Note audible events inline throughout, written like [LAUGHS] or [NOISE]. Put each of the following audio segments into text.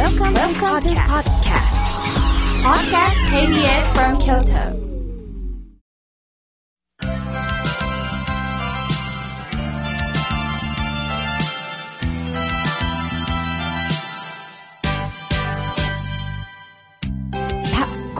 Welcome, Welcome to podcast. Podcast KBS from Kyoto.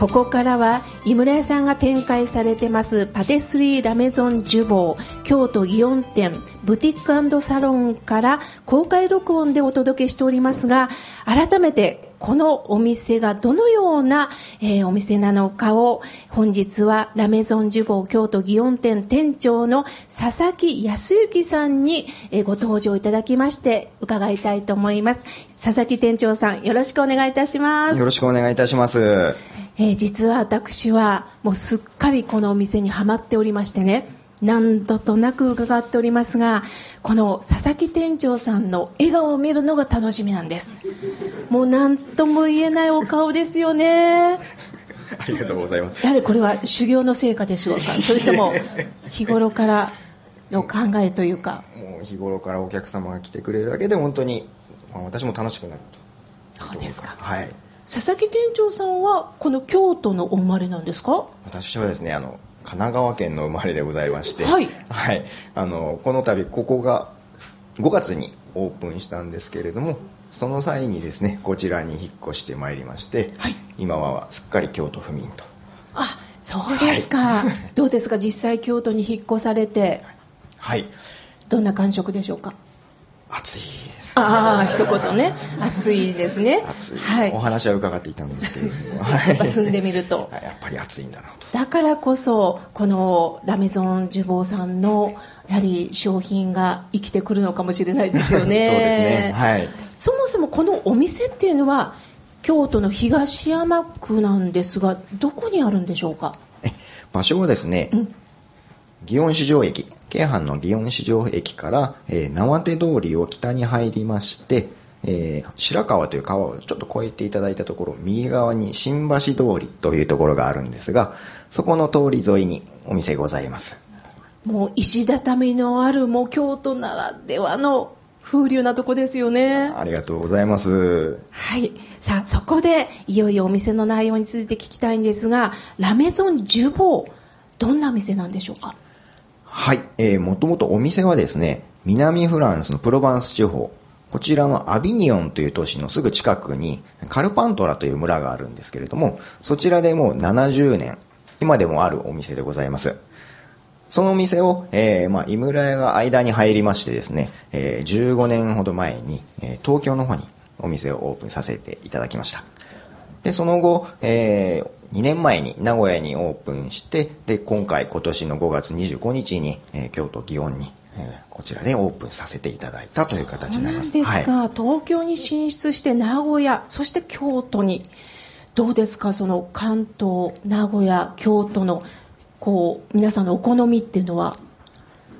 ここからは井村屋さんが展開されてますパティスリーラメゾンジュボー京都祇園店ブティックサロンから公開録音でお届けしておりますが改めてこのお店がどのような、えーお店なのかを本日はラメゾンジュボー京都祇園店店長の佐々木康之さんに、えーご登場いただきまして伺いたいと思います佐々木店長さんよろしくお願いいたしますよろしくお願いいたします。えー実は私はもうすっかりこのお店にはまっておりましてね何度となく伺っておりますがこの佐々木店長さんの笑顔を見るのが楽しみなんですもう何とも言えないお顔ですよねありがとうございます。やはりこれは修行の成果でしょうかそれとも日頃からの考えというかもう日頃からお客様が来てくれるだけで本当に、まあ私も楽しくなると。そうですかはい。佐々木店長さんはこの京都のお生まれなんですか？私はですね、あの、神奈川県の生まれでございまして、はい。はい。あの、この度、ここが5月にオープンしたんですけれども、その際にですね、こちらに引っ越してまいりまして、はい。今はすっかり京都府民と。あそうですか、どうですか？実際京都に引っ越されて。はい。どんな感触でしょうか？暑いです。ああ一言ね暑いですね暑い。はいお話は伺っていたんですけれども、は [LAUGHS] いやっぱ住んでみるとはいやっぱり暑いんだなと。だからこそこのラメゾンジュボーさんのやはり商品が生きてくるのかもしれないですよね [LAUGHS] そうですね。はい。そもそもこのお店っていうのは京都の東山区なんですがどこにあるんでしょうか？え場所はですね、祇園市場駅、京阪の祇園市場駅から、えー、縄手通りを北に入りまして、えー白川という川をちょっと越えていただいたところ、右側に新橋通りというところがあるんですが、そこの通り沿いにお店ございます。もう石畳のあるもう京都ならではの風流なとこですよねありがとうございます。はい。さあ、そこで、いよいよお店の内容について聞きたいんですが、ラメゾンジュボー、どんな店なんでしょうか？はい。えー、もともとお店はですね、南フランスのプロバンス地方、こちらのアビニオンという都市のすぐ近くに、カルパントラという村があるんですけれども、そちらでもう70年、今でもあるお店でございます。そのお店を、えー、まあ、井村屋が間に入りましてですね、えー、15年ほど前に、えー東京の方にお店をオープンさせていただきました。で、その後、えー、2年前に名古屋にオープンして、で、今回今年の5月25日に、えー京都祇園に、えーこちらでオープンさせていただいたという形になります。そうですか、はい。東京に進出して名古屋、そして京都に。どうですか？その関東、名古屋、京都の、こう、皆さんのお好みっていうのは。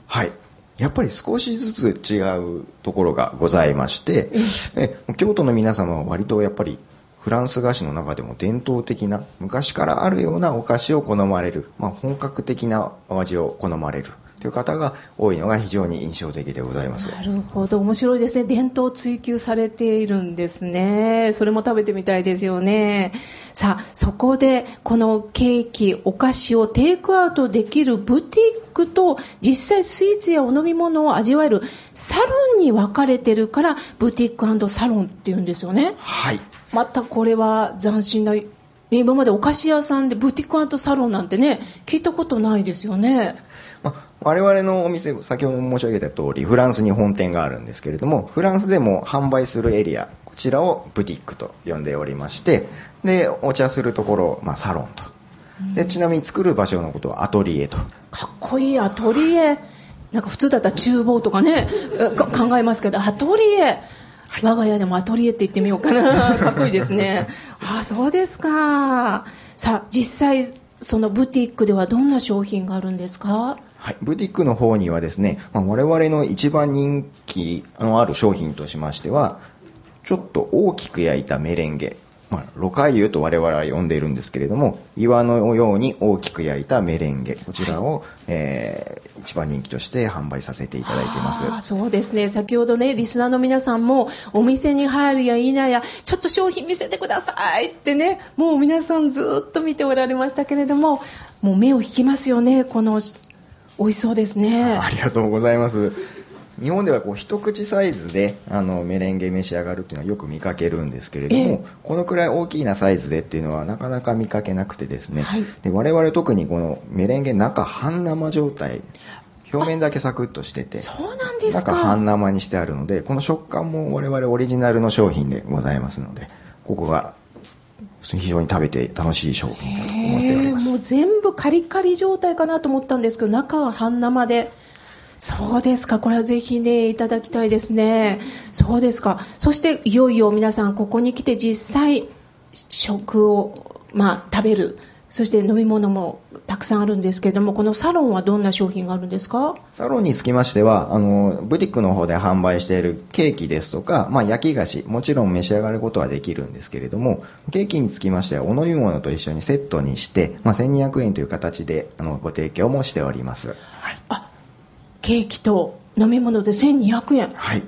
はい。やっぱり少しずつ違うところがございまして、え京都の皆様は割とやっぱりフランス菓子の中でも伝統的な昔からあるようなお菓子を好まれる、まあ、本格的なお味を好まれるという方が多いのが非常に印象的でございます。なるほど、面白いですね。伝統を追求されているんですね。それも食べてみたいですよね。さあ、そこで、このケーキ、お菓子をテイクアウトできるブティックと、実際スイーツやお飲み物を味わえるサロンに分かれてるから、ブティックサロンっていうんですよね。はい。またこれは斬新な、今までお菓子屋さんでブティックサロンなんてね、聞いたことないですよね。まあ我々のお店、先ほど申し上げた通り、フランスに本店があるんですけれども、フランスでも販売するエリア、こちらをブティックと呼んでおりまして、で、お茶するところを、まあ、サロンと。で、ちなみに作る場所のことはアトリエと。かっこいいアトリエなんか普通だったら厨房とかね考えますけどアトリエ、我が家でもアトリエって言ってみようかな。[LAUGHS] かっこいいですね。[LAUGHS] あそうですか。さあ実際そのブティックではどんな商品があるんですか？はい。ブティックの方にはですね、まあ、我々の一番人気のある商品としましては、ちょっと大きく焼いたメレンゲ。まあ、ロカユと我々は呼んでいるんですけれども、岩のように大きく焼いたメレンゲ、こちらを、えー一番人気として販売させていただいています。あーそうですね。先ほどね、リスナーの皆さんも、お店に入るや否や、ちょっと商品見せてくださいってね、もう皆さんずっと見ておられましたけれども、もう目を引きますよね、この、美味しそうですね。ありがとうございます。日本ではこう一口サイズであのメレンゲ召し上がるっていうのはよく見かけるんですけれども、ええ。このくらい大きなサイズでっていうのはなかなか見かけなくてですね、はい。で我々特にこのメレンゲ中半生状態表面だけサクッとしててそうなんです中か。半生にしてあるのでこの食感も我々オリジナルの商品でございますのでここが非常に食べて楽しい商品だと思っております。もう全部カリカリ状態かなと思ったんですけど中は半生でそうですか。これはぜひねいただきたいですね。そうですか。そしていよいよ皆さんここに来て実際食をまあ食べる。そして飲み物もたくさんあるんですけれどもこのサロンはどんな商品があるんですか？サロンにつきましては、あの、ブティックの方で販売しているケーキですとか、まあ、焼き菓子、もちろん召し上がることはできるんですけれども、ケーキにつきましては、お飲み物と一緒にセットにして、まあ、1200円という形で、あの、ご提供もしております。はい。ケーキと飲み物で1200円。はい。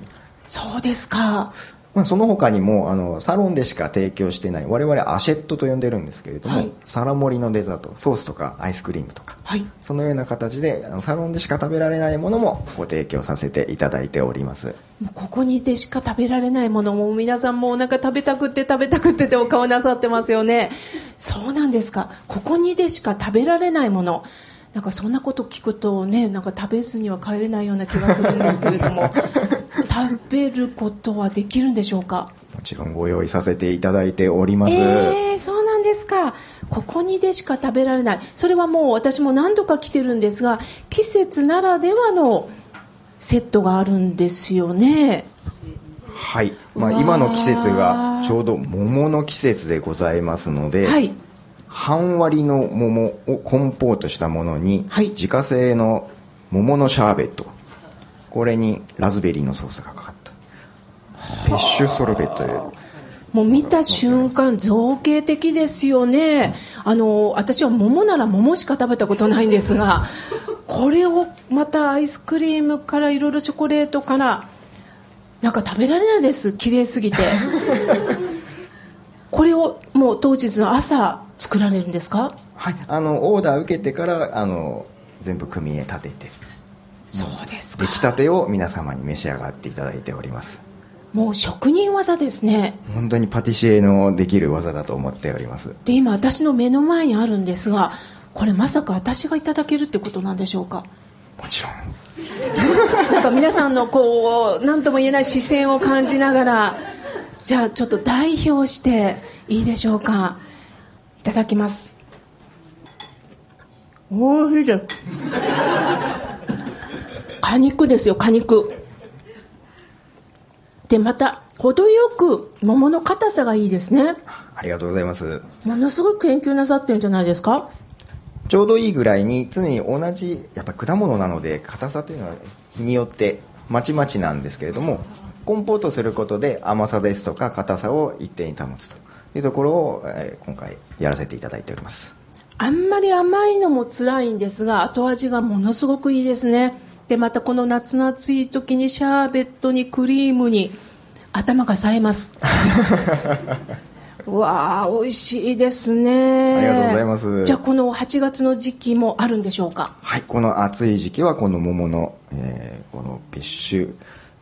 そうですか。まあ、その他にも、あの、サロンでしか提供してない、我々アシェットと呼んでるんですけれども、はい。サラ盛りのデザート、ソースとかアイスクリームとか、はい。そのような形で、サロンでしか食べられないものもご提供させていただいております。ここにでしか食べられないものも皆さんもお腹食べたくって食べたくってってお顔なさってますよね。そうなんですか。ここにでしか食べられないものなんかそんなこと聞くとねなんか食べずには帰れないような気がするんですけれども [LAUGHS] 食べることはできるんでしょうか？もちろんご用意させていただいております。えー、そうなんですか。ここにでしか食べられない。それはもう私も何度か来てるんですが季節ならではのセットがあるんですよね。はい。まあ、今の季節がちょうど桃の季節でございますので、はい半割りの桃をコンポートしたものに、はい自家製の桃のシャーベット。これにラズベリーのソースがかかった。ペッシュソルベットで。もう見た瞬間造形的ですよねあの私は桃なら桃しか食べたことないんですがこれをまたアイスクリームからいろいろチョコレートからなんか食べられないです綺麗すぎて [LAUGHS] これをもう当日の朝作られるんですか？はい。あの、オーダー受けてから、あの、全部組み立てて、そうですか出来たてを皆様に召し上がっていただいております。もう職人技ですね本当にパティシエのできる技だと思っております。で今私の目の前にあるんですがこれまさか私がいただけるってことなんでしょうか？もちろん。[LAUGHS] なんか皆さんのこう何とも言えない視線を感じながらじゃあちょっと代表していいでしょうか？いただきます。おいしいです果肉ですよ果肉。でまた程よく桃の硬さがいいですね。ありがとうございます。ものすごい研究なさってるんじゃないですか？ちょうどいいぐらいに常に同じやっぱり果物なので硬さというのは日によってまちまちなんですけれどもコンポートすることで甘さですとか硬さを一定に保つというところを、えー今回やらせていただいております。あんまり甘いのも辛いんですが後味がものすごくいいですね。でまたこの夏の暑い時にシャーベットにクリームに頭が冴えます。[LAUGHS] うわー美味しいですね。ありがとうございます。じゃあこの8月の時期もあるんでしょうか？はいこの暑い時期はこの桃の、えーこのペッシュ、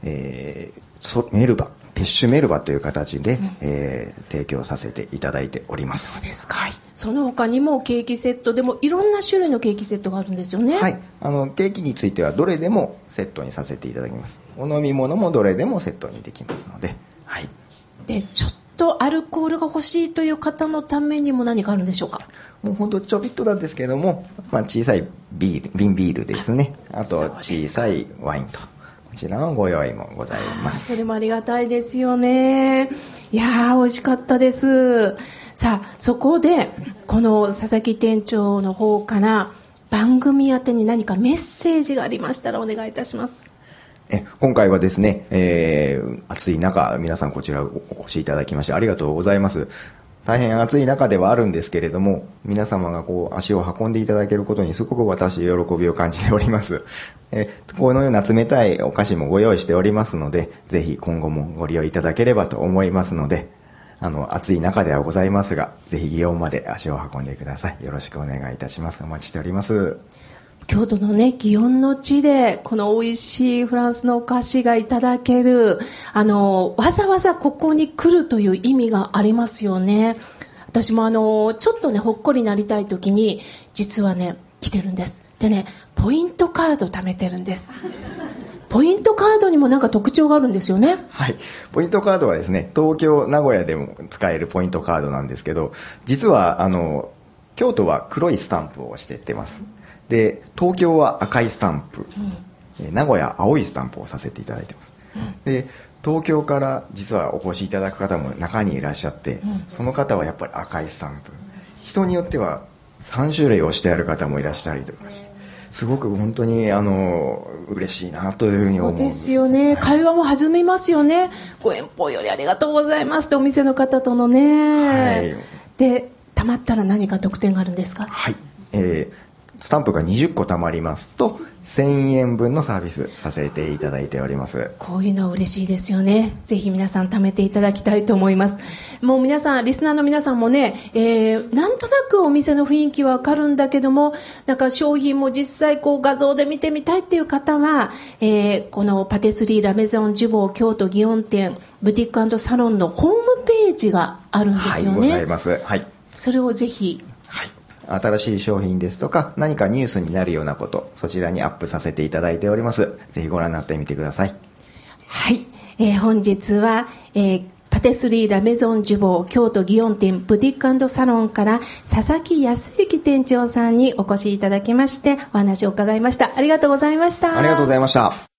えーソメルバペッシュメルバという形で、えー提供させていただいております。ですか、その他にもケーキセットでもいろんな種類のケーキセットがあるんですよね。はい、あのケーキについてはどれでもセットにさせていただきます。お飲み物もどれでもセットにできますので、はい、でちょっとアルコールが欲しいという方のためにも何かあるんでしょうか？もう本当ちょびっとなんですけども、まあ、小さいビール瓶ビールですね。あと小さいワインとこちらのご用意もございまそれすもありがたいですよね。いやー美味しかったです。さあそこでこの佐々木店長の方から番組宛てに何かメッセージがありましたらお願いいたします。え今回はですね、えー暑い中皆さんこちらお越しいただきましてありがとうございます大変暑い中ではあるんですけれども、皆様がこう足を運んでいただけることにすごく私喜びを感じております。えこのような冷たいお菓子もご用意しておりますので、ぜひ今後もご利用いただければと思いますので、あの、暑い中ではございますが、ぜひ祇園まで足を運んでください。よろしくお願いいたします。お待ちしております。京都のね、祇園の地で、この美味しいフランスのお菓子がいただける、あの、わざわざここに来るという意味がありますよね。私もあの、ちょっとね、ほっこりなりたい時に、実はね、来てるんです。でね、ポイントカード貯めてるんです。ポイントカードにもなんか特徴があるんですよね。はい。ポイントカードはですね、東京、名古屋でも使えるポイントカードなんですけど、実は、あの、京都は黒いスタンプをしてってます。で東京は赤いスタンプ、うん、名古屋青いスタンプをさせていただいてます、うん、で東京から実はお越しいただく方も中にいらっしゃって、うん、その方はやっぱり赤いスタンプ。人によっては3種類押してある方もいらっしゃりとかしてすごく本当にあの嬉しいなというふうに思うそうですよね、会話も弾みますよね。ご遠方よりありがとうございますってお店の方とのね、はい、でたまったら何か特典があるんですか？はい。えー、スタンプが20個貯まりますと1000円分のサービスさせていただいております。こういうの嬉しいですよね。ぜひ皆さん貯めていただきたいと思います。もう皆さんリスナーの皆さんもね、えー、なんとなくお店の雰囲気はわかるんだけどもなんか商品も実際こう画像で見てみたいっていう方は、えー、このパティスリーラメゾンジュボー京都祇園店ブティックサロンのホームページがあるんですよね。はいございます。はい。それをぜひ新しい商品ですとか、何かニュースになるようなこと、そちらにアップさせていただいております。ぜひご覧になってみてください。はい。えー、本日は、えーパテスリーラメゾンジュボー京都祇園店ブティックサロンから佐々木康之店長さんにお越しいただきましてお話を伺いました。ありがとうございました。ありがとうございました。